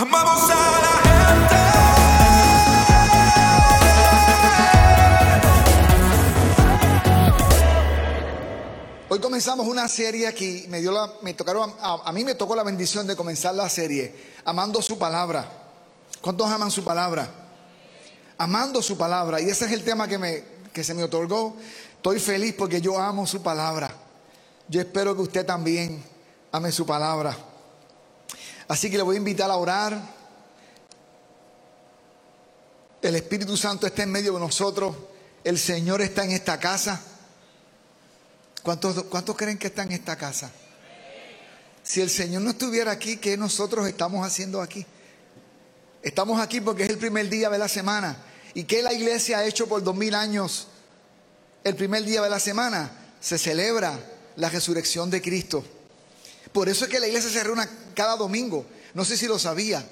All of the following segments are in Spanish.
Amamos a la Hoy comenzamos una serie aquí, me, dio la, me tocaron, a, a mí me tocó la bendición de comenzar la serie, amando su palabra. ¿Cuántos aman su palabra? Amando su palabra. Y ese es el tema que, me, que se me otorgó. Estoy feliz porque yo amo su palabra. Yo espero que usted también ame su palabra. Así que le voy a invitar a orar. El Espíritu Santo está en medio de nosotros. El Señor está en esta casa. ¿Cuántos, ¿Cuántos creen que está en esta casa? Si el Señor no estuviera aquí, ¿qué nosotros estamos haciendo aquí? Estamos aquí porque es el primer día de la semana. ¿Y qué la iglesia ha hecho por dos mil años? El primer día de la semana se celebra la resurrección de Cristo. Por eso es que la iglesia se reúne cada domingo. No sé si lo sabía.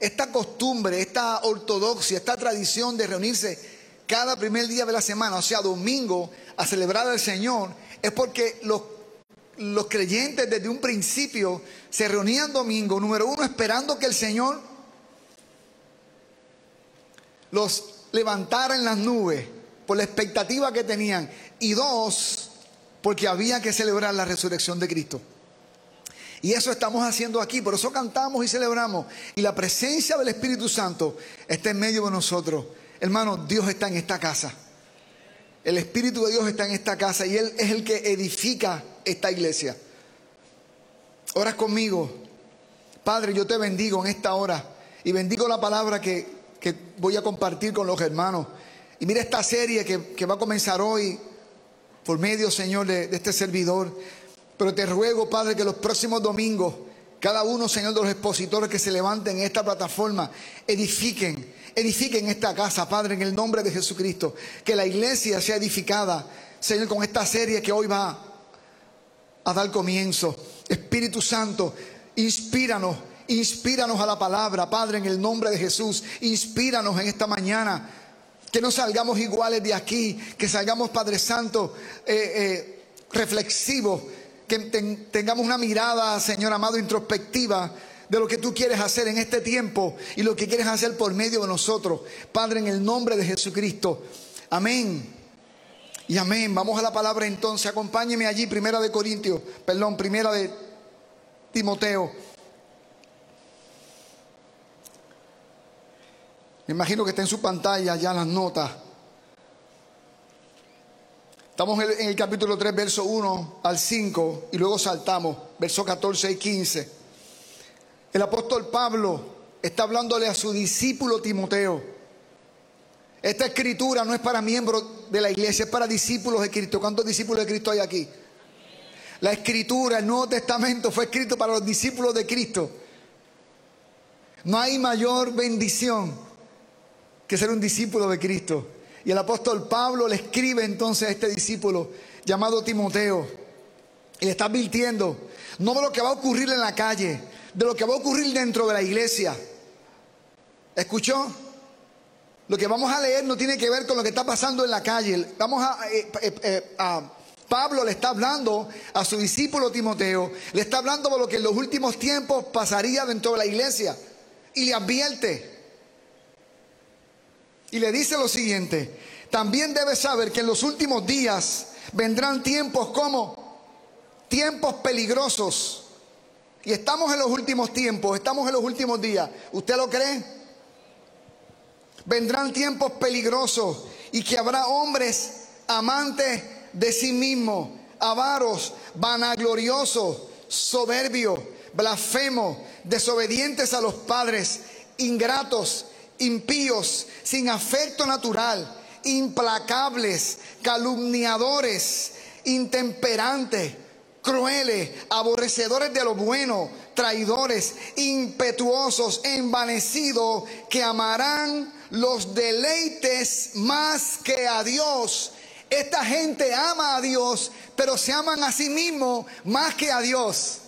Esta costumbre, esta ortodoxia, esta tradición de reunirse cada primer día de la semana, o sea, domingo, a celebrar al Señor, es porque los, los creyentes desde un principio se reunían domingo, número uno, esperando que el Señor los levantara en las nubes por la expectativa que tenían, y dos, porque había que celebrar la resurrección de Cristo. Y eso estamos haciendo aquí, por eso cantamos y celebramos. Y la presencia del Espíritu Santo está en medio de nosotros. Hermano, Dios está en esta casa. El Espíritu de Dios está en esta casa y Él es el que edifica esta iglesia. Oras conmigo. Padre, yo te bendigo en esta hora y bendigo la palabra que, que voy a compartir con los hermanos. Y mira esta serie que, que va a comenzar hoy por medio, Señor, de, de este servidor. Pero te ruego, Padre, que los próximos domingos, cada uno, Señor, de los expositores que se levanten en esta plataforma, edifiquen, edifiquen esta casa, Padre, en el nombre de Jesucristo. Que la iglesia sea edificada, Señor, con esta serie que hoy va a dar comienzo. Espíritu Santo, inspíranos, inspíranos a la palabra, Padre, en el nombre de Jesús. Inspíranos en esta mañana. Que no salgamos iguales de aquí, que salgamos, Padre Santo, eh, eh, reflexivos que ten, tengamos una mirada, Señor amado, introspectiva de lo que tú quieres hacer en este tiempo y lo que quieres hacer por medio de nosotros. Padre, en el nombre de Jesucristo. Amén. Y amén. Vamos a la palabra entonces. Acompáñeme allí, primera de Corintios, perdón, primera de Timoteo. Me imagino que está en su pantalla ya las notas. Estamos en el capítulo 3, verso 1 al 5, y luego saltamos, verso 14 y 15. El apóstol Pablo está hablándole a su discípulo Timoteo. Esta escritura no es para miembros de la iglesia, es para discípulos de Cristo. ¿Cuántos discípulos de Cristo hay aquí? La escritura, el Nuevo Testamento fue escrito para los discípulos de Cristo. No hay mayor bendición que ser un discípulo de Cristo. Y el apóstol Pablo le escribe entonces a este discípulo llamado Timoteo. Y le está advirtiendo, no de lo que va a ocurrir en la calle, de lo que va a ocurrir dentro de la iglesia. ¿Escuchó? Lo que vamos a leer no tiene que ver con lo que está pasando en la calle. Vamos a, eh, eh, a Pablo le está hablando a su discípulo Timoteo, le está hablando de lo que en los últimos tiempos pasaría dentro de la iglesia. Y le advierte. Y le dice lo siguiente, también debes saber que en los últimos días vendrán tiempos como tiempos peligrosos. Y estamos en los últimos tiempos, estamos en los últimos días. ¿Usted lo cree? Vendrán tiempos peligrosos y que habrá hombres amantes de sí mismos, avaros, vanagloriosos, soberbios, blasfemos, desobedientes a los padres, ingratos, impíos, sin afecto natural, implacables, calumniadores, intemperantes, crueles, aborrecedores de lo bueno, traidores, impetuosos, envanecidos, que amarán los deleites más que a Dios. Esta gente ama a Dios, pero se aman a sí mismos más que a Dios.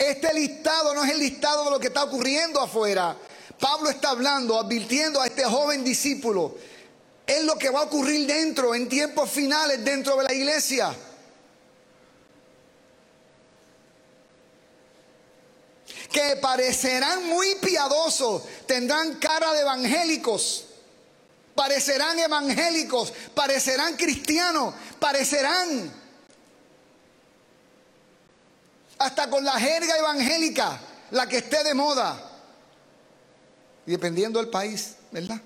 Este listado no es el listado de lo que está ocurriendo afuera. Pablo está hablando, advirtiendo a este joven discípulo. Es lo que va a ocurrir dentro, en tiempos finales, dentro de la iglesia. Que parecerán muy piadosos, tendrán cara de evangélicos parecerán evangélicos, parecerán cristianos, parecerán hasta con la jerga evangélica, la que esté de moda. Dependiendo del país, ¿verdad?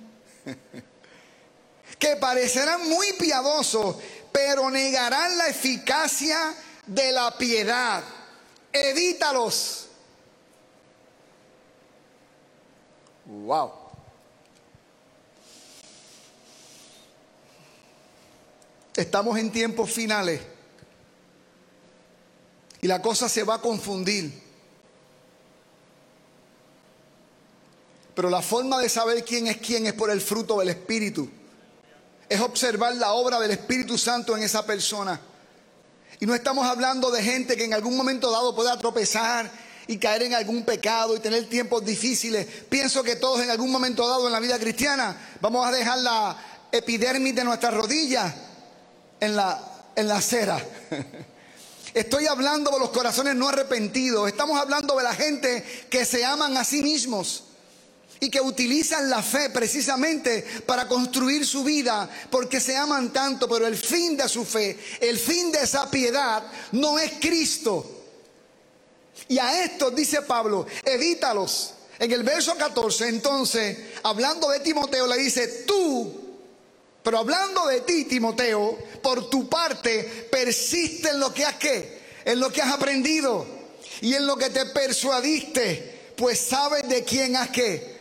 que parecerán muy piadosos, pero negarán la eficacia de la piedad. Evítalos. Wow. Estamos en tiempos finales y la cosa se va a confundir. Pero la forma de saber quién es quién es por el fruto del Espíritu. Es observar la obra del Espíritu Santo en esa persona. Y no estamos hablando de gente que en algún momento dado pueda tropezar y caer en algún pecado y tener tiempos difíciles. Pienso que todos en algún momento dado en la vida cristiana vamos a dejar la epidermis de nuestras rodillas en la, en la acera. Estoy hablando de los corazones no arrepentidos. Estamos hablando de la gente que se aman a sí mismos y que utilizan la fe precisamente para construir su vida porque se aman tanto, pero el fin de su fe, el fin de esa piedad no es Cristo. Y a estos dice Pablo, evítalos. En el verso 14, entonces, hablando de Timoteo, le dice, tú, pero hablando de ti, Timoteo, por tu parte, persiste en lo que has qué, en lo que has aprendido y en lo que te persuadiste, pues sabes de quién has qué,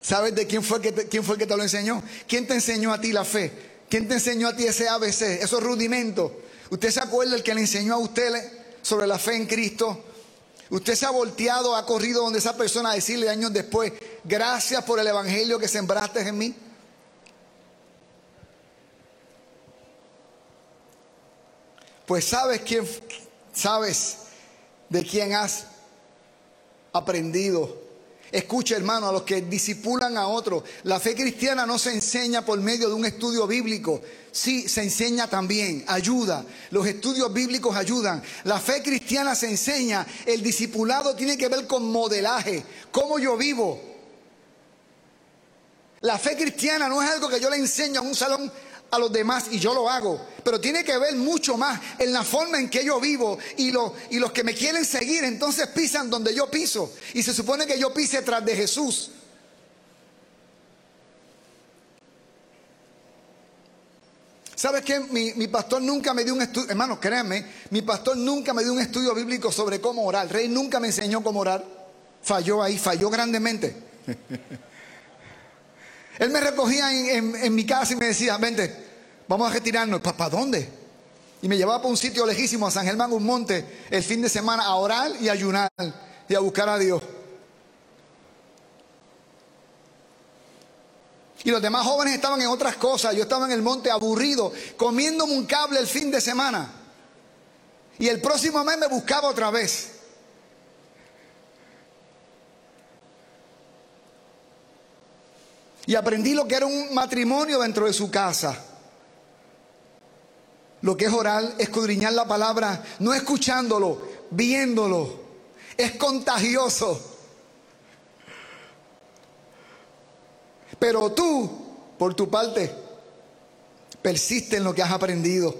sabes de quién fue, que te, quién fue el que te lo enseñó, quién te enseñó a ti la fe, quién te enseñó a ti ese ABC, esos rudimentos. ¿Usted se acuerda el que le enseñó a usted sobre la fe en Cristo? Usted se ha volteado, ha corrido donde esa persona a decirle años después, gracias por el evangelio que sembraste en mí. Pues sabes quién, sabes de quién has aprendido. Escucha, hermano, a los que disipulan a otros. La fe cristiana no se enseña por medio de un estudio bíblico. Sí, se enseña también, ayuda. Los estudios bíblicos ayudan. La fe cristiana se enseña. El discipulado tiene que ver con modelaje, cómo yo vivo. La fe cristiana no es algo que yo le enseño a un salón a los demás y yo lo hago, pero tiene que ver mucho más en la forma en que yo vivo y, lo, y los que me quieren seguir entonces pisan donde yo piso y se supone que yo pise tras de Jesús. ¿Sabes qué? Mi, mi, pastor nunca me dio un estudio, hermanos, créanme, mi pastor nunca me dio un estudio bíblico sobre cómo orar. El rey nunca me enseñó cómo orar. Falló ahí, falló grandemente. Él me recogía en, mi casa y me decía, vente, vamos a retirarnos. ¿Para dónde? Y me llevaba para un sitio lejísimo, a San Germán, un monte, el fin de semana a orar y a ayunar y a buscar a Dios. Y los demás jóvenes estaban en otras cosas. Yo estaba en el monte aburrido, comiéndome un cable el fin de semana. Y el próximo mes me buscaba otra vez. Y aprendí lo que era un matrimonio dentro de su casa. Lo que es orar, escudriñar la palabra, no escuchándolo, viéndolo. Es contagioso. Pero tú, por tu parte, persiste en lo que has aprendido.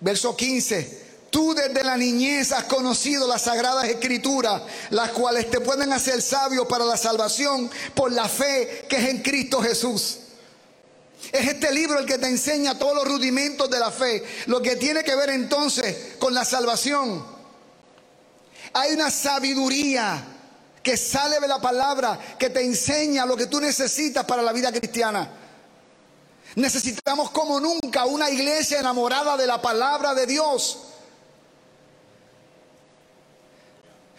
Verso 15. Tú desde la niñez has conocido las sagradas escrituras, las cuales te pueden hacer sabio para la salvación por la fe que es en Cristo Jesús. Es este libro el que te enseña todos los rudimentos de la fe, lo que tiene que ver entonces con la salvación. Hay una sabiduría que sale de la palabra, que te enseña lo que tú necesitas para la vida cristiana. Necesitamos como nunca una iglesia enamorada de la palabra de Dios.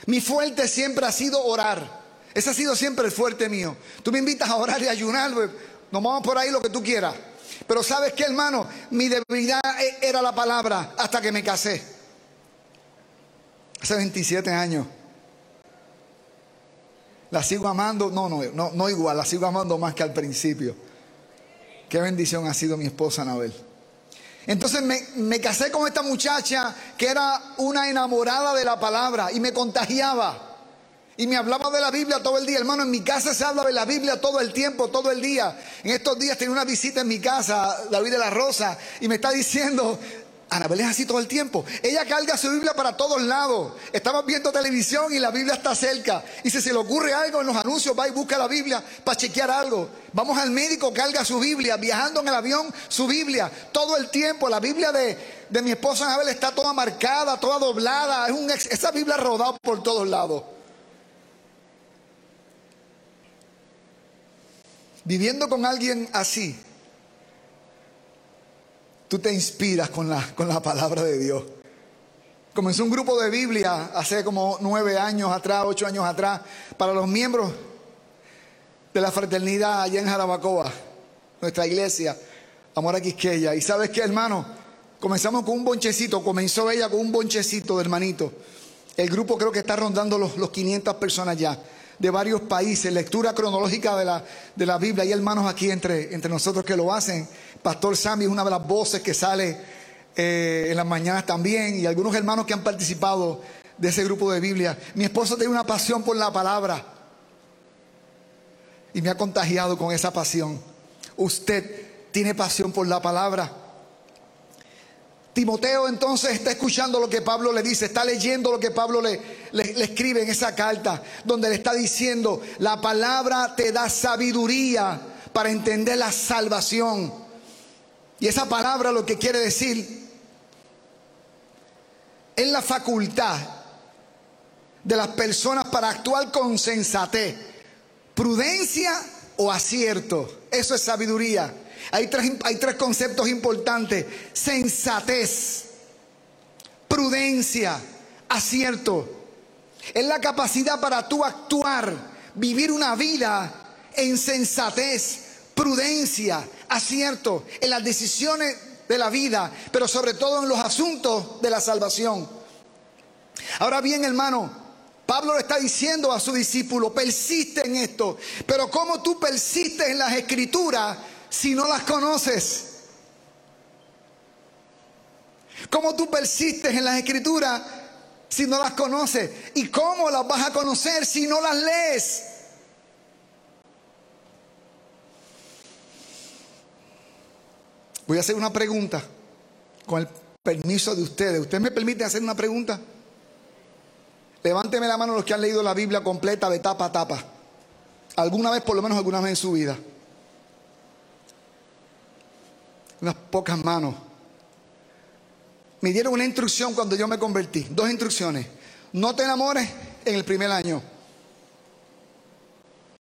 Mi fuerte siempre ha sido orar. Ese ha sido siempre el fuerte mío. Tú me invitas a orar y ayunar, pues, nos vamos por ahí lo que tú quieras. Pero sabes qué, hermano, mi debilidad e-, era la palabra hasta que me casé. Hace 27 años. La sigo amando, no, no, no, no igual, la sigo amando más que al principio. Qué bendición ha sido mi esposa Anabel. Entonces me, me, casé con esta muchacha que era una enamorada de la palabra y me contagiaba. Y me hablaba de la Biblia todo el día. Hermano, en mi casa se habla de la Biblia todo el tiempo, todo el día. En estos días tenía una visita en mi casa, David de la Rosa, y me está diciendo, Anabel es así todo el tiempo. Ella carga su Biblia para todos lados. Estamos viendo televisión y la Biblia está cerca. Y si se le ocurre algo en los anuncios, va y busca la Biblia para chequear algo. Vamos al médico, carga su Biblia. Viajando en el avión, su Biblia. Todo el tiempo. La Biblia de, de mi esposa Anabel está toda marcada, toda doblada. Es un, esa Biblia rodada por todos lados. Viviendo con alguien así, tú te inspiras con la, con la palabra de Dios. Comenzó un grupo de Biblia hace como nueve años atrás, ocho años atrás, para los miembros de la fraternidad allá en Jarabacoa, nuestra iglesia, Amor a Quisqueya. Y sabes qué, hermano, comenzamos con un bonchecito, comenzó ella con un bonchecito de hermanito. El grupo creo que está rondando los, los 500 personas ya, de varios países, lectura cronológica de la, de la Biblia. Hay hermanos aquí entre, entre nosotros que lo hacen. Pastor Sammy es una de las voces que sale eh, en las mañanas también, y algunos hermanos que han participado de ese grupo de Biblia. Mi esposo tiene una pasión por la palabra y me ha contagiado con esa pasión. Usted tiene pasión por la palabra. Timoteo entonces está escuchando lo que Pablo le dice, está leyendo lo que Pablo le, escribe en esa carta, donde le está diciendo, la palabra te da sabiduría para entender la salvación. Y esa palabra lo que quiere decir es la facultad de las personas para actuar con sensatez, prudencia o acierto. Eso es sabiduría. Hay tres, hay tres conceptos importantes. Sensatez, prudencia, acierto. Es la capacidad para tú actuar, vivir una vida en sensatez, prudencia, acierto, en las decisiones de la vida, pero sobre todo en los asuntos de la salvación. Ahora bien, hermano, Pablo le está diciendo a su discípulo, persiste en esto, pero ¿cómo tú persistes en las escrituras si no las conoces? ¿Cómo tú persistes en las escrituras si no las conoces? ¿Y cómo las vas a conocer si no las lees? Voy a hacer una pregunta con el permiso de ustedes. ¿Usted me permite hacer una pregunta? Levánteme la mano los que han leído la Biblia completa de tapa a tapa. Alguna vez, por lo menos alguna vez en su vida. Unas pocas manos. Me dieron una instrucción cuando yo me convertí. Dos instrucciones. No te enamores en el primer año.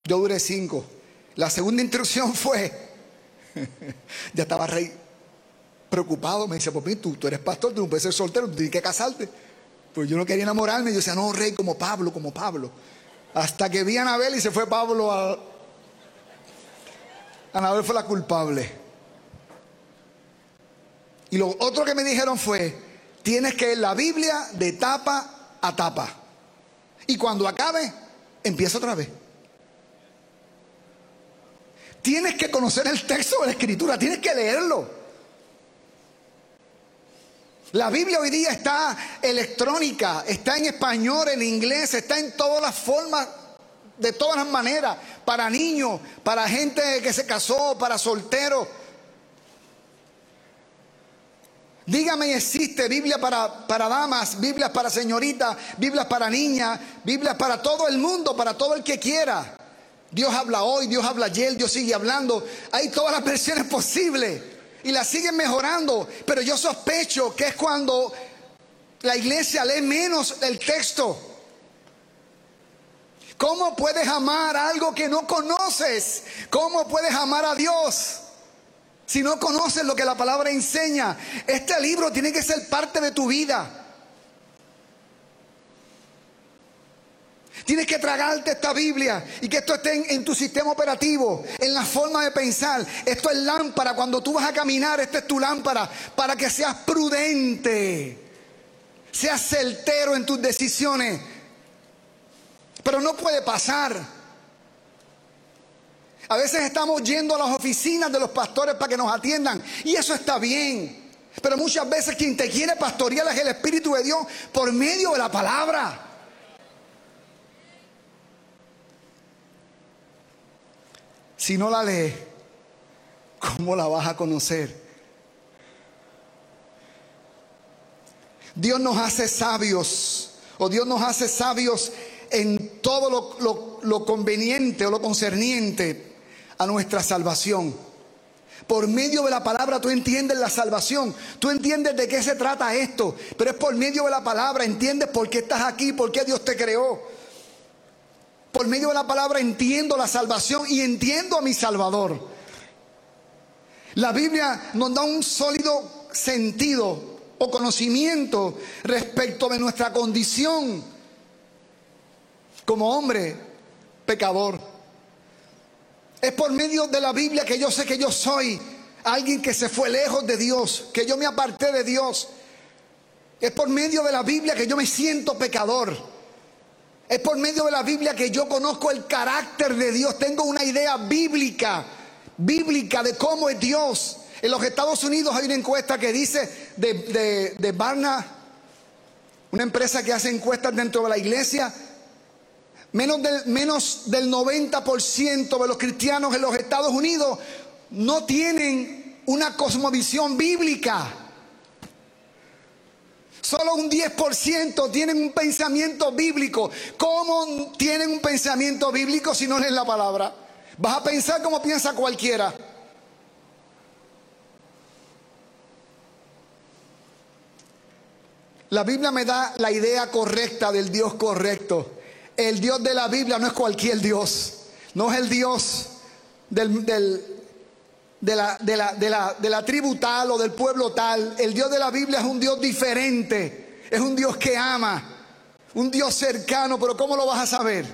Yo duré cinco. La segunda instrucción fue, ya estaba rey preocupado. Me dice, pues tú, tú eres pastor, tú no puedes ser soltero, tú tienes que casarte. Pues yo no quería enamorarme. Yo decía, no, rey, como Pablo, como Pablo. Hasta que vi a Anabel y se fue Pablo a... Anabel fue la culpable. Y lo otro que me dijeron fue, tienes que leer la Biblia de tapa a tapa. Y cuando acabe, empieza otra vez. Tienes que conocer el texto de la escritura, tienes que leerlo. La Biblia hoy día está electrónica, está en español, en inglés, está en todas las formas, de todas las maneras, para niños, para gente que se casó, para solteros. Dígame, existe Biblia para, para damas, Biblias para señoritas, Biblias para niñas, Biblias para todo el mundo, para todo el que quiera. Dios habla hoy, Dios habla ayer, Dios sigue hablando. Hay todas las versiones posibles y las siguen mejorando. Pero yo sospecho que es cuando la iglesia lee menos el texto. ¿Cómo puedes amar algo que no conoces? ¿Cómo puedes amar a Dios? Si no conoces lo que la palabra enseña, este libro tiene que ser parte de tu vida. Tienes que tragarte esta Biblia y que esto esté en, tu sistema operativo, en la forma de pensar. Esto es lámpara. Cuando tú vas a caminar, esta es tu lámpara para que seas prudente, seas certero en tus decisiones. Pero no puede pasar. A veces estamos yendo a las oficinas de los pastores para que nos atiendan. Y eso está bien. Pero muchas veces quien te quiere pastorear es el Espíritu de Dios por medio de la palabra. Si no la lees, ¿cómo la vas a conocer? Dios nos hace sabios, o Dios nos hace sabios en todo lo, lo conveniente o lo concerniente a nuestra salvación. Por medio de la palabra tú entiendes la salvación, tú entiendes de qué se trata esto, pero es por medio de la palabra, entiendes por qué estás aquí, por qué Dios te creó. Por medio de la palabra entiendo la salvación y entiendo a mi Salvador. La Biblia nos da un sólido sentido o conocimiento respecto de nuestra condición como hombre pecador. Es por medio de la Biblia que yo sé que yo soy alguien que se fue lejos de Dios, que yo me aparté de Dios. Es por medio de la Biblia que yo me siento pecador. Es por medio de la Biblia que yo conozco el carácter de Dios. Tengo una idea bíblica, bíblica de cómo es Dios. En los Estados Unidos hay una encuesta que dice de, de, de Barna, una empresa que hace encuestas dentro de la iglesia, menos del, menos del 90% de los cristianos en los Estados Unidos no tienen una cosmovisión bíblica. Solo un 10% tienen un pensamiento bíblico. ¿Cómo tienen un pensamiento bíblico si no leen la palabra? Vas a pensar como piensa cualquiera. La Biblia me da la idea correcta del Dios correcto. El Dios de la Biblia no es cualquier Dios. No es el Dios de la tribu tal o del pueblo tal. El Dios de la Biblia es un Dios diferente. Es un Dios que ama. Un Dios cercano. Pero ¿cómo lo vas a saber?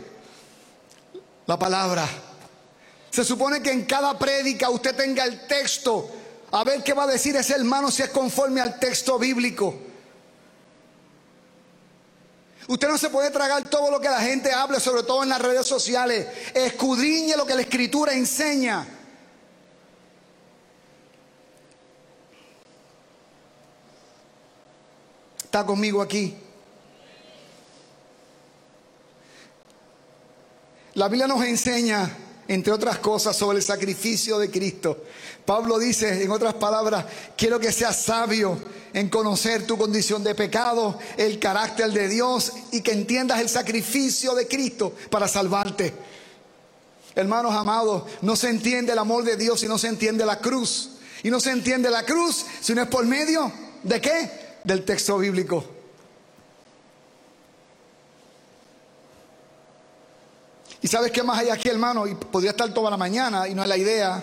La palabra. Se supone que en cada prédica usted tenga el texto. A ver qué va a decir ese hermano si es conforme al texto bíblico. Usted no se puede tragar todo lo que la gente hable, sobre todo en las redes sociales. Escudriñe lo que la escritura enseña. Está conmigo aquí. La Biblia nos enseña, entre otras cosas, sobre el sacrificio de Cristo. Pablo dice, en otras palabras, quiero que seas sabio en conocer tu condición de pecado, el carácter de Dios y que entiendas el sacrificio de Cristo para salvarte. Hermanos amados, no se entiende el amor de Dios si no se entiende la cruz. Y no se entiende la cruz si no es por medio de qué? Del texto bíblico. ¿Y sabes qué más hay aquí, hermano? Y podría estar toda la mañana y no es la idea.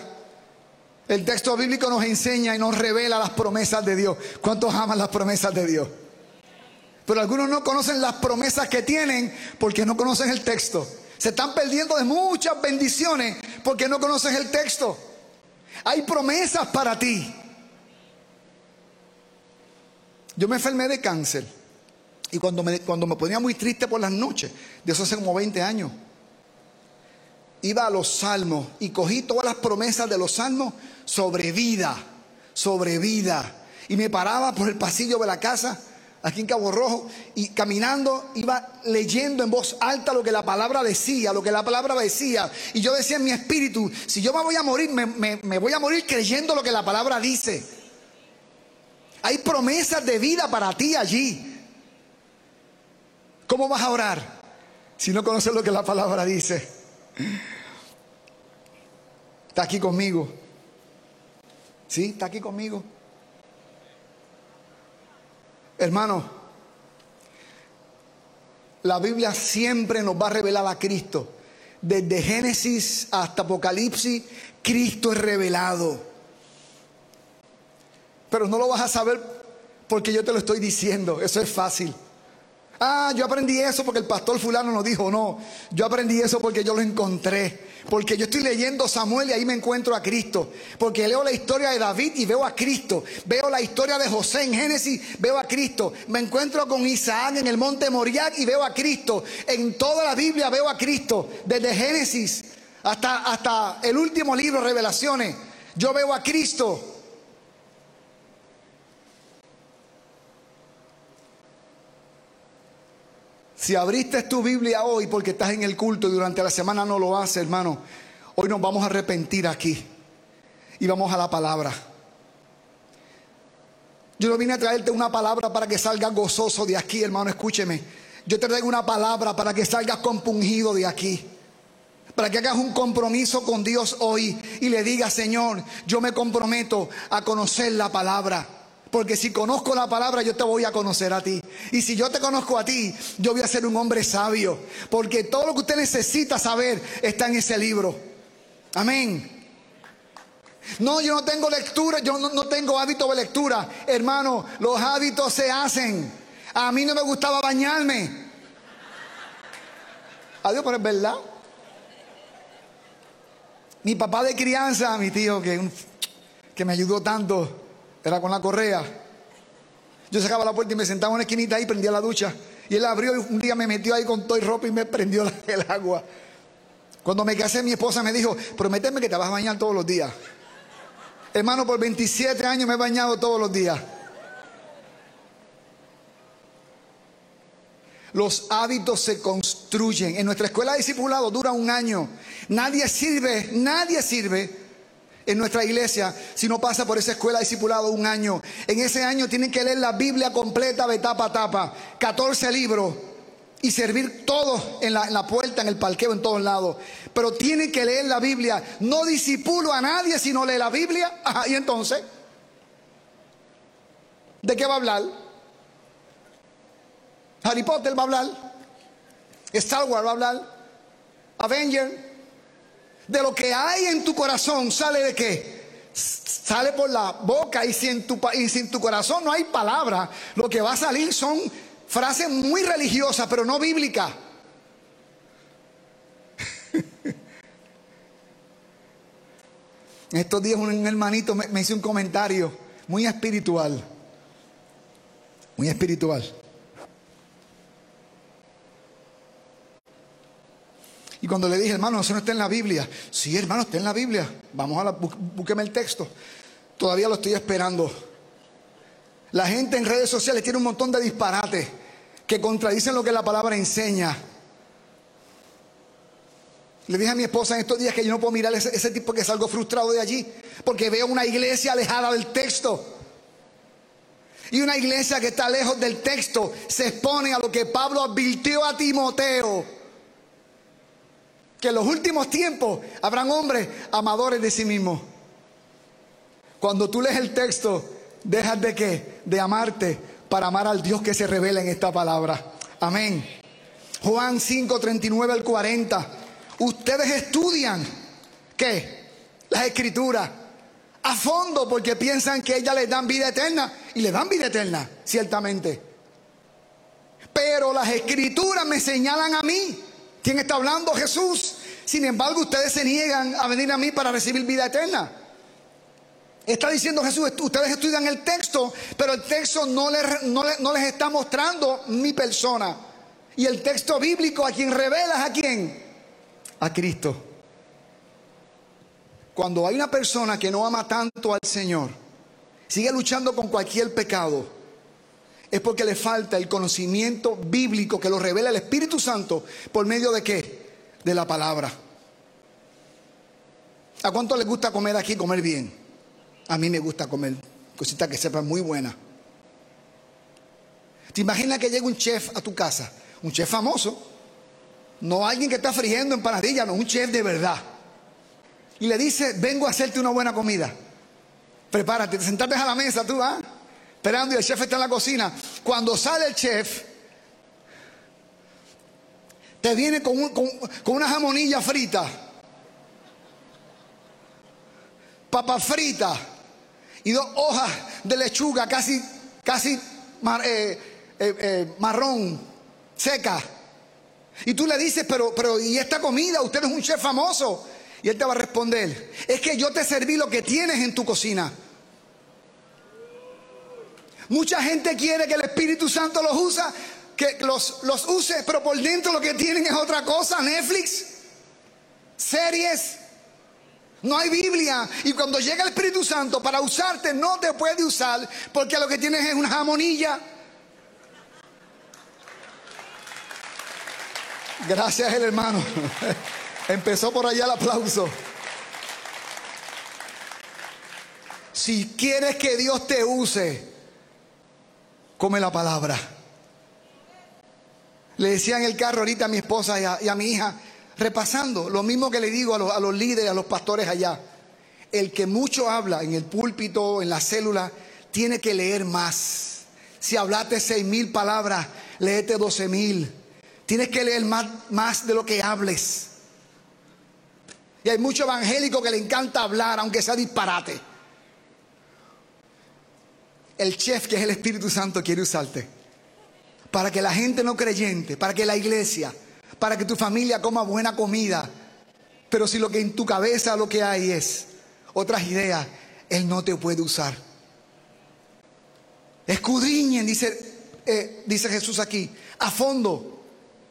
El texto bíblico nos enseña y nos revela las promesas de Dios. ¿Cuántos aman las promesas de Dios? Pero algunos no conocen las promesas que tienen porque no conocen el texto. Se están perdiendo de muchas bendiciones porque no conocen el texto. Hay promesas para ti. Yo me enfermé de cáncer y cuando me, cuando me ponía muy triste por las noches, de eso hace como 20 años, iba a los salmos y cogí todas las promesas de los salmos sobre vida, sobre vida. Y me paraba por el pasillo de la casa, aquí en Cabo Rojo, y caminando iba leyendo en voz alta lo que la palabra decía, lo que la palabra decía. Y yo decía en mi espíritu, si yo me voy a morir, me, me- voy a morir creyendo lo que la palabra dice. Hay promesas de vida para ti allí. ¿Cómo vas a orar si no conoces lo que la palabra dice? Está aquí conmigo. ¿Sí? Está aquí conmigo. Hermano, la Biblia siempre nos va a revelar a Cristo. Desde Génesis hasta Apocalipsis, Cristo es revelado. Pero no lo vas a saber porque yo te lo estoy diciendo. Eso es fácil. Ah, yo aprendí eso porque el pastor fulano nos dijo, no, yo aprendí eso porque yo lo encontré, porque yo estoy leyendo Samuel y ahí me encuentro a Cristo, porque leo la historia de David y veo a Cristo, veo la historia de José en Génesis, veo a Cristo, me encuentro con Isaac en el monte Moriah y veo a Cristo, en toda la Biblia veo a Cristo, desde Génesis hasta, hasta el último libro, Revelaciones, yo veo a Cristo. Si abriste tu Biblia hoy porque estás en el culto y durante la semana no lo haces, hermano, Hoy nos vamos a arrepentir aquí y vamos a la palabra. Yo no vine a traerte una palabra para que salgas gozoso de aquí, hermano, escúcheme. Yo te traigo una palabra para que salgas compungido de aquí. Para que hagas un compromiso con Dios hoy y le digas, Señor, yo me comprometo a conocer la palabra. Porque si conozco la palabra, yo te voy a conocer a ti. Y si yo te conozco a ti, yo voy a ser un hombre sabio. Porque todo lo que usted necesita saber está en ese libro. Amén. No, yo no tengo lectura, yo no, tengo hábito de lectura. Hermano, los hábitos se hacen. A mí no me gustaba bañarme. Adiós, pero es verdad. Mi papá de crianza, mi tío que, que me ayudó tanto, era con la correa. Yo sacaba la puerta y me sentaba en una esquinita ahí, prendía la ducha. Y él abrió y un día me metió ahí con todo el ropa y me prendió el agua. Cuando me casé, mi esposa me dijo, prométeme que te vas a bañar todos los días. Hermano, por 27 años me he bañado todos los días. Los hábitos se construyen. En nuestra escuela de discipulado dura un año. Nadie sirve, nadie sirve en nuestra iglesia si no pasa por esa escuela discipulado un año. En ese año tienen que leer la Biblia completa de tapa a tapa. 14 libros y servir todos en la, en la puerta, en el parqueo, en todos lados. Pero tienen que leer la Biblia. No disipulo a nadie si no lee la Biblia. Ajá, y entonces, ¿de qué va a hablar? Harry Potter va a hablar. Star Wars va a hablar. Avenger. De lo que hay en tu corazón sale de qué? Sale por la boca y si en tu, y tu corazón no hay palabra, lo que va a salir son frases muy religiosas, pero no bíblicas. Estos días un hermanito me, me hizo un comentario muy espiritual. Muy espiritual. Y cuando le dije, hermano, eso no está en la Biblia. Sí, hermano, está en la Biblia. Vamos a la, bú- búsqueme el texto. Todavía lo estoy esperando. La gente en redes sociales tiene un montón de disparates que contradicen lo que la palabra enseña. Le dije a mi esposa en estos días que yo no puedo mirar ese, ese tipo que salgo frustrado de allí, porque veo una iglesia alejada del texto. Y una iglesia que está lejos del texto se expone a lo que Pablo advirtió a Timoteo. Que en los últimos tiempos habrán hombres amadores de sí mismos. Cuando tú lees el texto, dejas de qué? De amarte para amar al Dios que se revela en esta palabra. Amén. Juan 5, 39 al 40. Ustedes estudian, ¿qué? Las escrituras a fondo porque piensan que ellas les dan vida eterna y le dan vida eterna, ciertamente. Pero las escrituras me señalan a mí. ¿Quién está hablando? Jesús. Sin embargo, ustedes se niegan a venir a mí para recibir vida eterna. Está diciendo Jesús, ustedes estudian el texto, pero el texto no les, no les- no les está mostrando mi persona. Y el texto bíblico a quien revela es a quién? A Cristo. Cuando hay una persona que no ama tanto al Señor, sigue luchando con cualquier pecado, es porque le falta el conocimiento bíblico que lo revela el Espíritu Santo por medio de qué? De la palabra. ¿A cuánto les gusta comer aquí, comer bien? A mí me gusta comer cositas que sepan muy buenas. ¿Te imaginas que llega un chef a tu casa? Un chef famoso. No alguien que está friendo empanadillas, no, un chef de verdad. Y le dice, vengo a hacerte una buena comida. Prepárate, te sentaste a la mesa tú, ¿ah? Esperando y el chef está en la cocina. Cuando sale el chef, te viene con, un- con- con una jamonilla frita, papa frita y dos hojas de lechuga casi, casi eh, eh, eh, marrón, seca. Y tú le dices, pero, pero, ¿y esta comida? Usted es un chef famoso. Y él te va a responder, es que yo te serví lo que tienes en tu cocina. Mucha gente quiere que el Espíritu Santo los usa, que los, los use, pero por dentro lo que tienen es otra cosa. Netflix, series, no hay Biblia. Y cuando llega el Espíritu Santo para usarte, no te puede usar porque lo que tienes es una jamonilla. Gracias, el hermano. Empezó por allá el aplauso. Si quieres que Dios te use, come la palabra. Le decía en el carro ahorita a mi esposa y a, mi hija, repasando, lo mismo que le digo a los, a los líderes, a los pastores allá. El que mucho habla en el púlpito, en la célula, tiene que leer más. Si hablaste seis mil palabras, léete doce mil. Tienes que leer más, más de lo que hables. Y hay mucho evangélico que le encanta hablar, aunque sea disparate. El chef, que es el Espíritu Santo, quiere usarte. Para que la gente no creyente, para que la iglesia, para que tu familia coma buena comida. Pero si lo que en tu cabeza lo que hay es otras ideas, Él no te puede usar. Escudriñen, dice, eh, dice Jesús aquí, a fondo.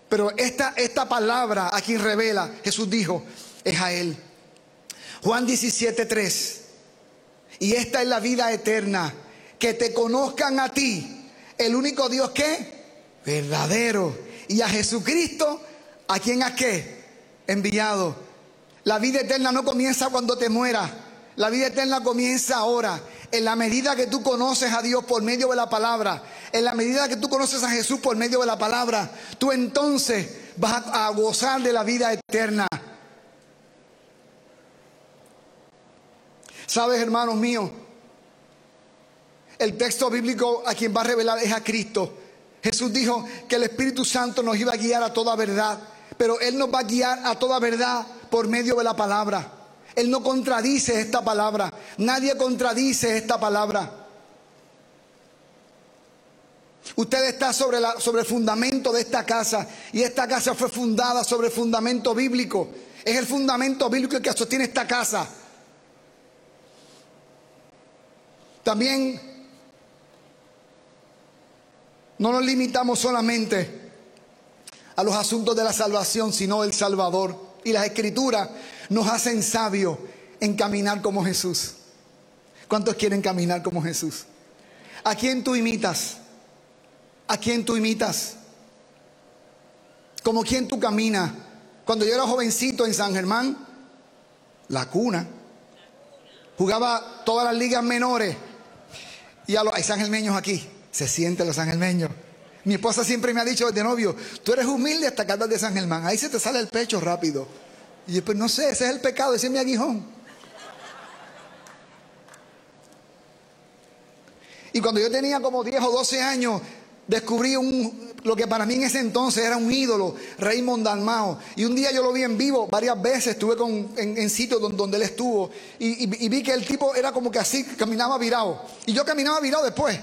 Pero esta, esta palabra a quien revela, Jesús dijo, es a Él. Juan 17, 3. Y esta es la vida eterna, que te conozcan a ti, el único Dios que verdadero, y a Jesucristo, a quien a qué enviado. La vida eterna no comienza cuando te mueras, la vida eterna comienza ahora. En la medida que tú conoces a Dios por medio de la palabra, en la medida que tú conoces a Jesús por medio de la palabra, tú entonces vas a gozar de la vida eterna. Sabes, hermanos míos, el texto bíblico a quien va a revelar es a Cristo. Jesús dijo que el Espíritu Santo nos iba a guiar a toda verdad, pero Él nos va a guiar a toda verdad por medio de la palabra. Él no contradice esta palabra, nadie contradice esta palabra. Usted está sobre, sobre el fundamento de esta casa y esta casa fue fundada sobre el fundamento bíblico. Es el fundamento bíblico que sostiene esta casa. También no nos limitamos solamente a los asuntos de la salvación, sino el Salvador. Y las escrituras nos hacen sabios en caminar como Jesús. ¿Cuántos quieren caminar como Jesús? ¿A quién tú imitas? ¿A quién tú imitas? ¿Como quién tú caminas? Cuando yo era jovencito en San Germán, la cuna, jugaba todas las ligas menores. Y a los, hay sangelmeños aquí, se sienten los sangelmeños. Mi esposa siempre me ha dicho de novio, tú eres humilde hasta que hablas de San Germán, ahí se te sale el pecho rápido. Y yo, pues no sé, ese es el pecado, ese es mi aguijón. Y cuando yo tenía como 10 o 12 años, descubrí un, lo que para mí en ese entonces era un ídolo, Raymond Dalmao. Y un día yo lo vi en vivo varias veces, estuve con, en, sitios donde, él estuvo. Y, y, vi que el tipo era como que así, caminaba virado. Y yo caminaba virado después.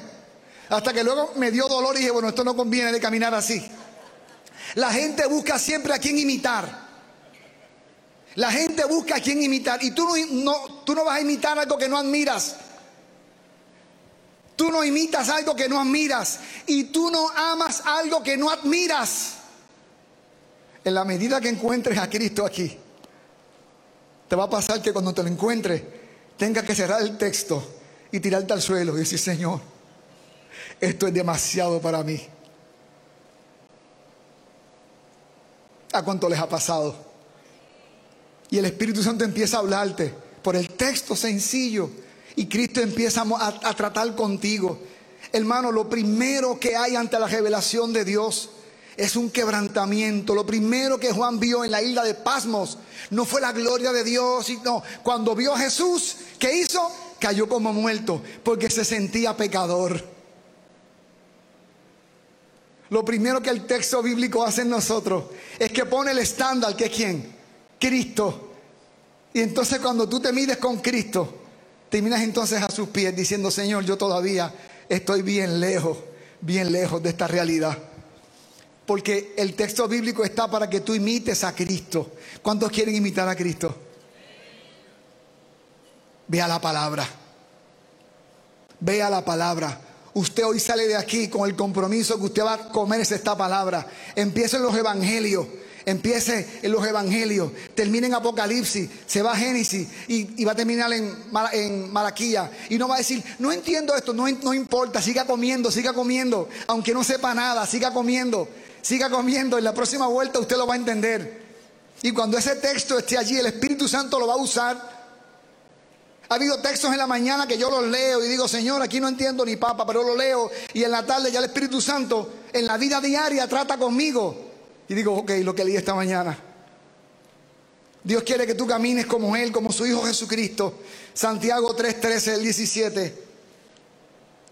Hasta que luego me dio dolor y dije, bueno, esto no conviene de caminar así. La gente busca siempre a quien imitar. La gente busca a quien imitar. Y tú no, tú no vas a imitar algo que no admiras. Tú no imitas algo que no admiras. Y tú no amas algo que no admiras. En la medida que encuentres a Cristo aquí, te va a pasar que cuando te lo encuentres, tengas que cerrar el texto y tirarte al suelo y decir, Señor, esto es demasiado para mí. ¿A cuánto les ha pasado? Y el Espíritu Santo empieza a hablarte por el texto sencillo y Cristo empieza a, a, tratar contigo. Hermano, lo primero que hay ante la revelación de Dios es un quebrantamiento. Lo primero que Juan vio en la isla de Pasmos no fue la gloria de Dios, sino cuando vio a Jesús, ¿qué hizo? Cayó como muerto porque se sentía pecador. Lo primero que el texto bíblico hace en nosotros es que pone el estándar, que es quién? Cristo. Y entonces cuando tú te mides con Cristo, terminas entonces a sus pies diciendo, Señor, yo todavía estoy bien lejos, bien lejos de esta realidad. Porque el texto bíblico está para que tú imites a Cristo. ¿Cuántos quieren imitar a Cristo? Vea la palabra. Vea la palabra. Usted hoy sale de aquí con el compromiso que usted va a comerse esta palabra. Empiece en los evangelios. Empiece en los evangelios, termine en Apocalipsis, se va a Génesis y, va a terminar en, en, Malaquía. Y no va a decir, no entiendo esto, no, no importa, siga comiendo, siga comiendo, aunque no sepa nada, siga comiendo, siga comiendo. En la próxima vuelta usted lo va a entender. Y cuando ese texto esté allí, el Espíritu Santo lo va a usar. Ha habido textos en la mañana que yo los leo y digo, Señor, aquí no entiendo ni papa, pero lo leo. Y en la tarde ya el Espíritu Santo en la vida diaria trata conmigo. Y digo, ok, lo que leí esta mañana. Dios quiere que tú camines como Él, como su Hijo Jesucristo. Santiago 3, 13, 17.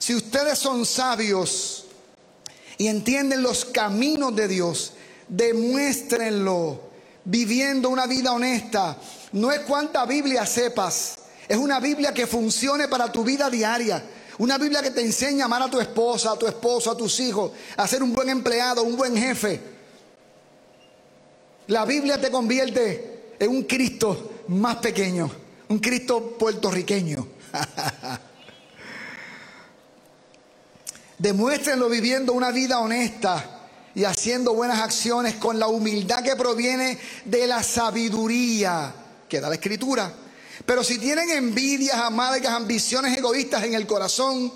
Si ustedes son sabios y entienden los caminos de Dios, demuéstrenlo viviendo una vida honesta. No es cuánta Biblia sepas, es una Biblia que funcione para tu vida diaria. Una Biblia que te enseña a amar a tu esposa, a tu esposo, a tus hijos, a ser un buen empleado, un buen jefe. La Biblia te convierte en un Cristo más pequeño, un Cristo puertorriqueño. Demuéstrenlo viviendo una vida honesta y haciendo buenas acciones con la humildad que proviene de la sabiduría que da la escritura. Pero si tienen envidias, amargas, ambiciones egoístas en el corazón,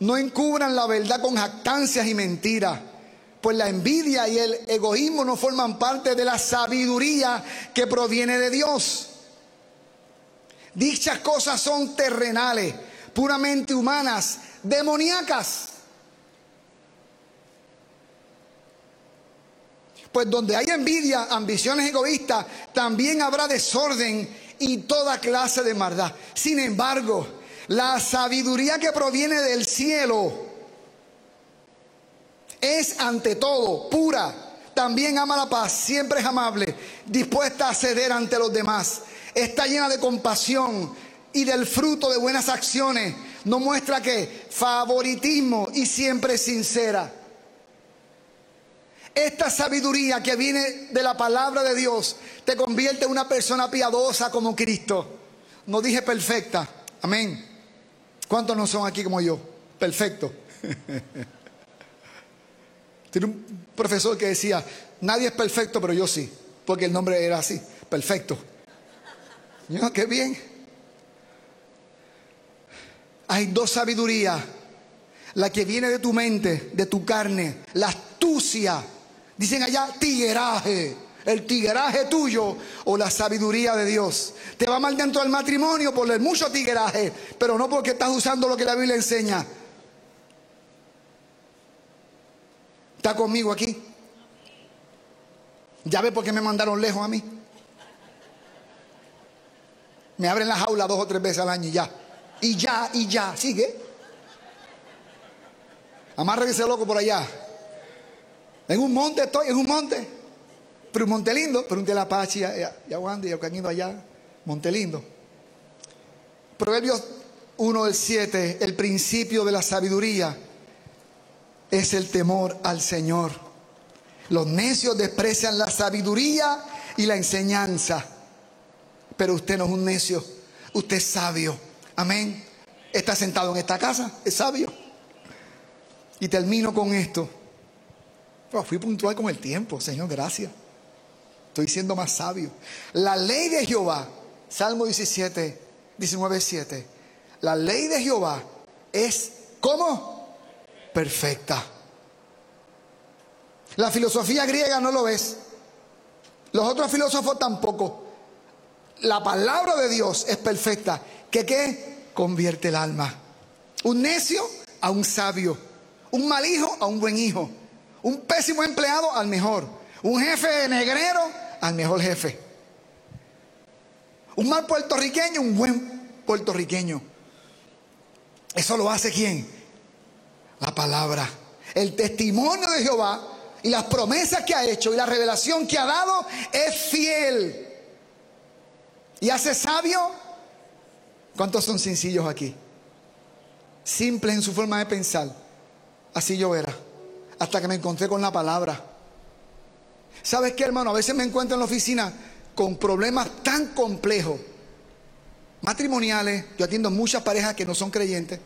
no encubran la verdad con jactancias y mentiras. Pues la envidia y el egoísmo no forman parte de la sabiduría que proviene de Dios. Dichas cosas son terrenales, puramente humanas, demoníacas. Pues donde hay envidia, ambiciones egoístas, también habrá desorden y toda clase de maldad. Sin embargo, la sabiduría que proviene del cielo es ante todo pura. También ama la paz, siempre es amable, dispuesta a ceder ante los demás. Está llena de compasión y del fruto de buenas acciones. No muestra que favoritismo y siempre sincera. Esta sabiduría que viene de la palabra de Dios te convierte en una persona piadosa como Cristo. No dije perfecta. Amén. ¿Cuántos no son aquí como yo? Perfecto. Tiene un profesor que decía, nadie es perfecto, pero yo sí, porque el nombre era así, perfecto. Yo, qué bien. Hay dos sabidurías, la que viene de tu mente, de tu carne, la astucia Dicen allá tigueraje, el tigueraje tuyo o la sabiduría de Dios. Te va mal dentro del matrimonio por el mucho tigueraje, pero no porque estás usando lo que la Biblia enseña. ¿Está conmigo aquí? ¿Ya ve por qué me mandaron lejos a mí? Me abren la jaula dos o tres veces al año y ya. Y ya, y ya. Sigue. Amarra ese loco por allá. En un monte estoy, en un monte. Pero un monte lindo, pero un de la Apache, ya, ya, ya, han ido allá. Monte lindo. Proverbios 1 del 7, el principio de la sabiduría es el temor al Señor. Los necios desprecian la sabiduría y la enseñanza. Pero usted no es un necio, usted es sabio. Amén. Está sentado en esta casa, es sabio. Y termino con esto. Oh, fui puntual con el tiempo, Señor, gracias. Estoy siendo más sabio. La ley de Jehová, Salmo 17, 19, 7. La ley de Jehová es, ¿cómo? Perfecta. La filosofía griega no lo es. Los otros filósofos tampoco. La palabra de Dios es perfecta. ¿Que qué? Convierte el alma. Un necio a un sabio. Un mal hijo a un buen hijo. Un pésimo empleado al mejor. Un jefe negrero al mejor jefe. Un mal puertorriqueño, un buen puertorriqueño. Eso lo hace quién? La palabra. El testimonio de Jehová y las promesas que ha hecho y la revelación que ha dado es fiel. Y hace sabio. ¿Cuántos son sencillos aquí? Simples en su forma de pensar. Así yo era hasta que me encontré con la palabra. ¿Sabes qué, hermano? A veces me encuentro en la oficina con problemas tan complejos, matrimoniales. Yo atiendo muchas parejas que no son creyentes.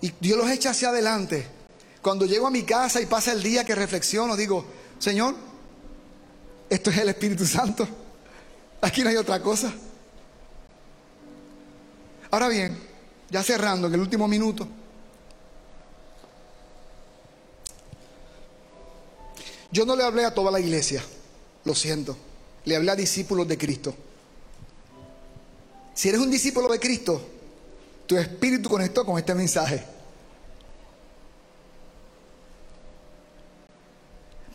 Y Dios los echa hacia adelante. Cuando llego a mi casa y pasa el día que reflexiono, digo, Señor, esto es el Espíritu Santo. Aquí no hay otra cosa. Ahora bien, ya cerrando en el último minuto. Yo no le hablé a toda la iglesia, lo siento. Le hablé a discípulos de Cristo. Si eres un discípulo de Cristo, tu espíritu conectó con este mensaje.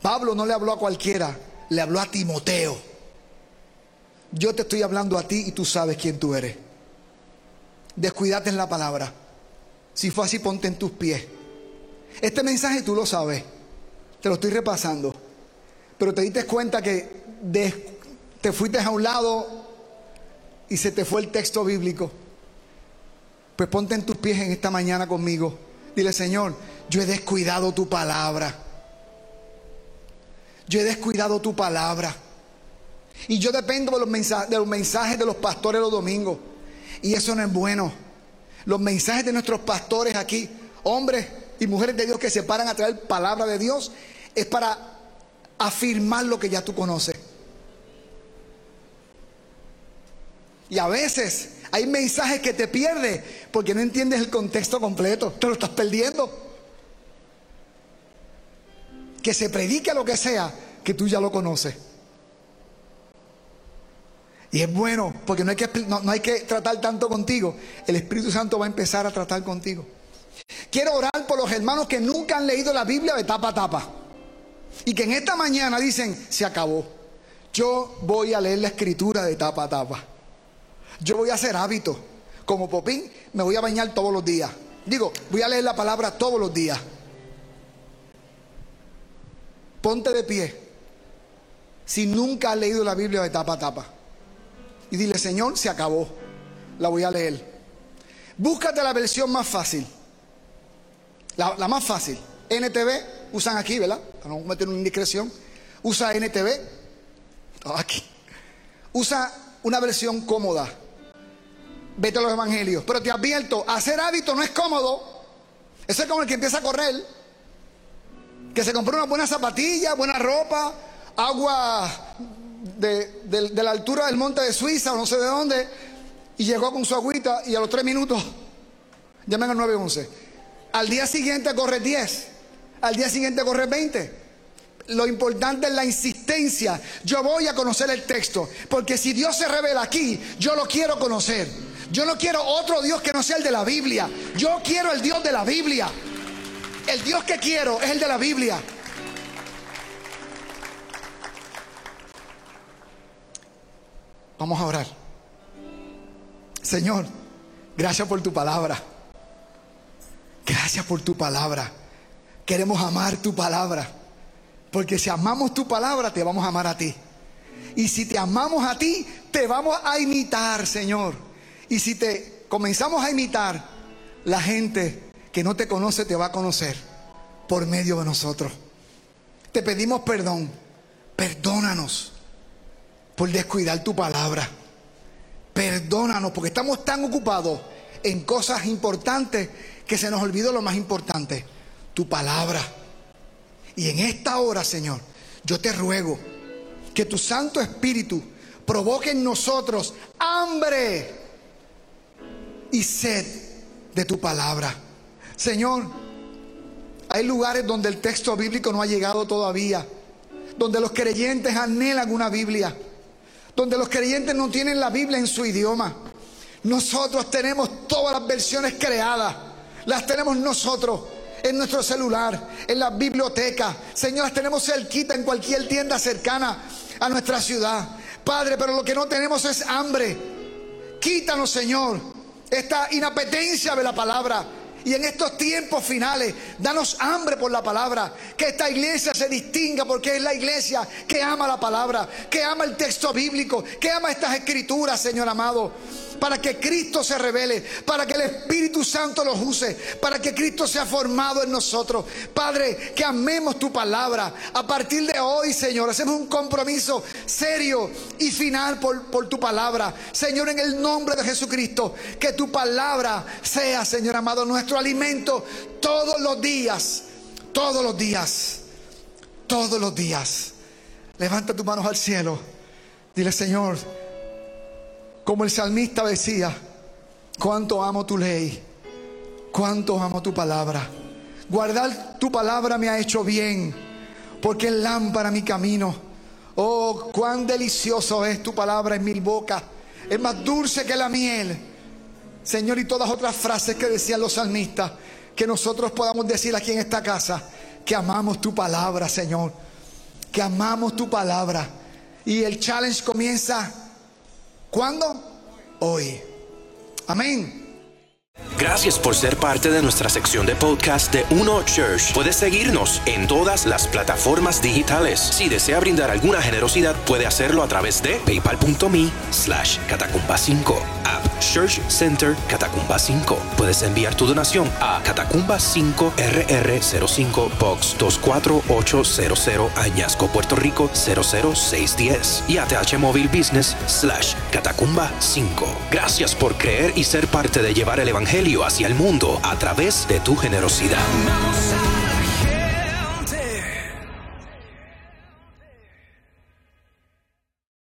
Pablo no le habló a cualquiera, le habló a Timoteo. Yo te estoy hablando a ti y tú sabes quién tú eres. Descuídate en la palabra. Si fue así, ponte en tus pies. Este mensaje tú lo sabes. Te lo estoy repasando. Pero te diste cuenta que te fuiste a un lado y se te fue el texto bíblico. Pues ponte en tus pies en esta mañana conmigo. Dile, Señor, yo he descuidado tu palabra. Yo he descuidado tu palabra. Y yo dependo de los, mensajes, de los mensajes de los pastores los domingos. Y eso no es bueno. Los mensajes de nuestros pastores aquí, hombres y mujeres de Dios que se paran a traer palabra de Dios, es para afirmar lo que ya tú conoces. Y a veces hay mensajes que te pierdes porque no entiendes el contexto completo. Te lo estás perdiendo. Que se predique lo que sea, que tú ya lo conoces. Y es bueno, porque no hay, que, no, no hay que tratar tanto contigo. El Espíritu Santo va a empezar a tratar contigo. Quiero orar por los hermanos que nunca han leído la Biblia de tapa a tapa. Y que en esta mañana dicen, se acabó. Yo voy a leer la escritura de tapa a tapa. Yo voy a hacer hábito. Como Popín, me voy a bañar todos los días. Digo, voy a leer la palabra todos los días. Ponte de pie. Si nunca has leído la Biblia de tapa a tapa. Y dile, Señor, se acabó. La voy a leer. Búscate la versión más fácil. La, la más fácil. NTV, usan aquí, ¿verdad? Para no meter una indiscreción. Usa NTV. Aquí. Usa una versión cómoda. Vete a los evangelios. Pero te advierto, hacer hábito no es cómodo. Eso es como el que empieza a correr. Que se compró una buena zapatilla, buena ropa, agua de, de- de la altura del monte de Suiza o no sé de dónde. Y llegó con su agüita y a los tres minutos, llamen al 911. Al día siguiente corre 10. Al día siguiente corre 20. Lo importante es la insistencia. Yo voy a conocer el texto. Porque si Dios se revela aquí, yo lo quiero conocer. Yo no quiero otro Dios que no sea el de la Biblia. Yo quiero el Dios de la Biblia. El Dios que quiero es el de la Biblia. Vamos a orar. Señor, gracias por tu palabra. Gracias por tu palabra. Queremos amar tu palabra. Porque si amamos tu palabra, te vamos a amar a ti. Y si te amamos a ti, te vamos a imitar, Señor. Y si te comenzamos a imitar, la gente que no te conoce te va a conocer por medio de nosotros. Te pedimos perdón. Perdónanos por descuidar tu palabra. Perdónanos porque estamos tan ocupados en cosas importantes que se nos olvidó lo más importante, tu palabra. Y en esta hora, Señor, yo te ruego que tu Santo Espíritu provoque en nosotros hambre y sed de tu palabra. Señor, hay lugares donde el texto bíblico no ha llegado todavía, donde los creyentes anhelan una Biblia, donde los creyentes no tienen la Biblia en su idioma. Nosotros tenemos todas las versiones creadas, las tenemos nosotros en nuestro celular, en la biblioteca. Señor, las tenemos cerquita en cualquier tienda cercana a nuestra ciudad. Padre, pero lo que no tenemos es hambre. Quítanos, Señor, esta inapetencia de la palabra. Y en estos tiempos finales, danos hambre por la palabra. Que esta iglesia se distinga porque es la iglesia que ama la palabra, que ama el texto bíblico, que ama estas escrituras, Señor amado. Para que Cristo se revele, para que el Espíritu Santo los use, para que Cristo sea formado en nosotros. Padre, que amemos tu palabra. A partir de hoy, Señor, hacemos un compromiso serio y final por, por tu palabra. Señor, en el nombre de Jesucristo, que tu palabra sea, Señor amado, nuestro alimento todos los días, todos los días, todos los días. Levanta tus manos al cielo. Dile, Señor, como el salmista decía, cuánto amo tu ley, cuánto amo tu palabra. Guardar tu palabra me ha hecho bien. porque es lámpara mi camino. Oh, cuán delicioso es tu palabra en mi boca. Es más dulce que la miel. Señor, y todas otras frases que decían los salmistas, que nosotros podamos decir aquí en esta casa, que amamos tu palabra, Señor. Que amamos tu palabra. Y el challenge comienza, ¿cuándo? Hoy. Amén. Gracias por ser parte de nuestra sección de podcast de Uno Church. Puedes seguirnos en todas las plataformas digitales. Si desea brindar alguna generosidad, puede hacerlo a través de paypal.me slash catacumba 5 App Church Center Catacumba 5. Puedes enviar tu donación a Catacumba 5 RR05 Box 24800 Añasco, Puerto Rico 00610 y ATH Móvil Business slash Catacumba 5. Gracias por creer y ser parte de llevar el Evangelio hacia el mundo a través de tu generosidad.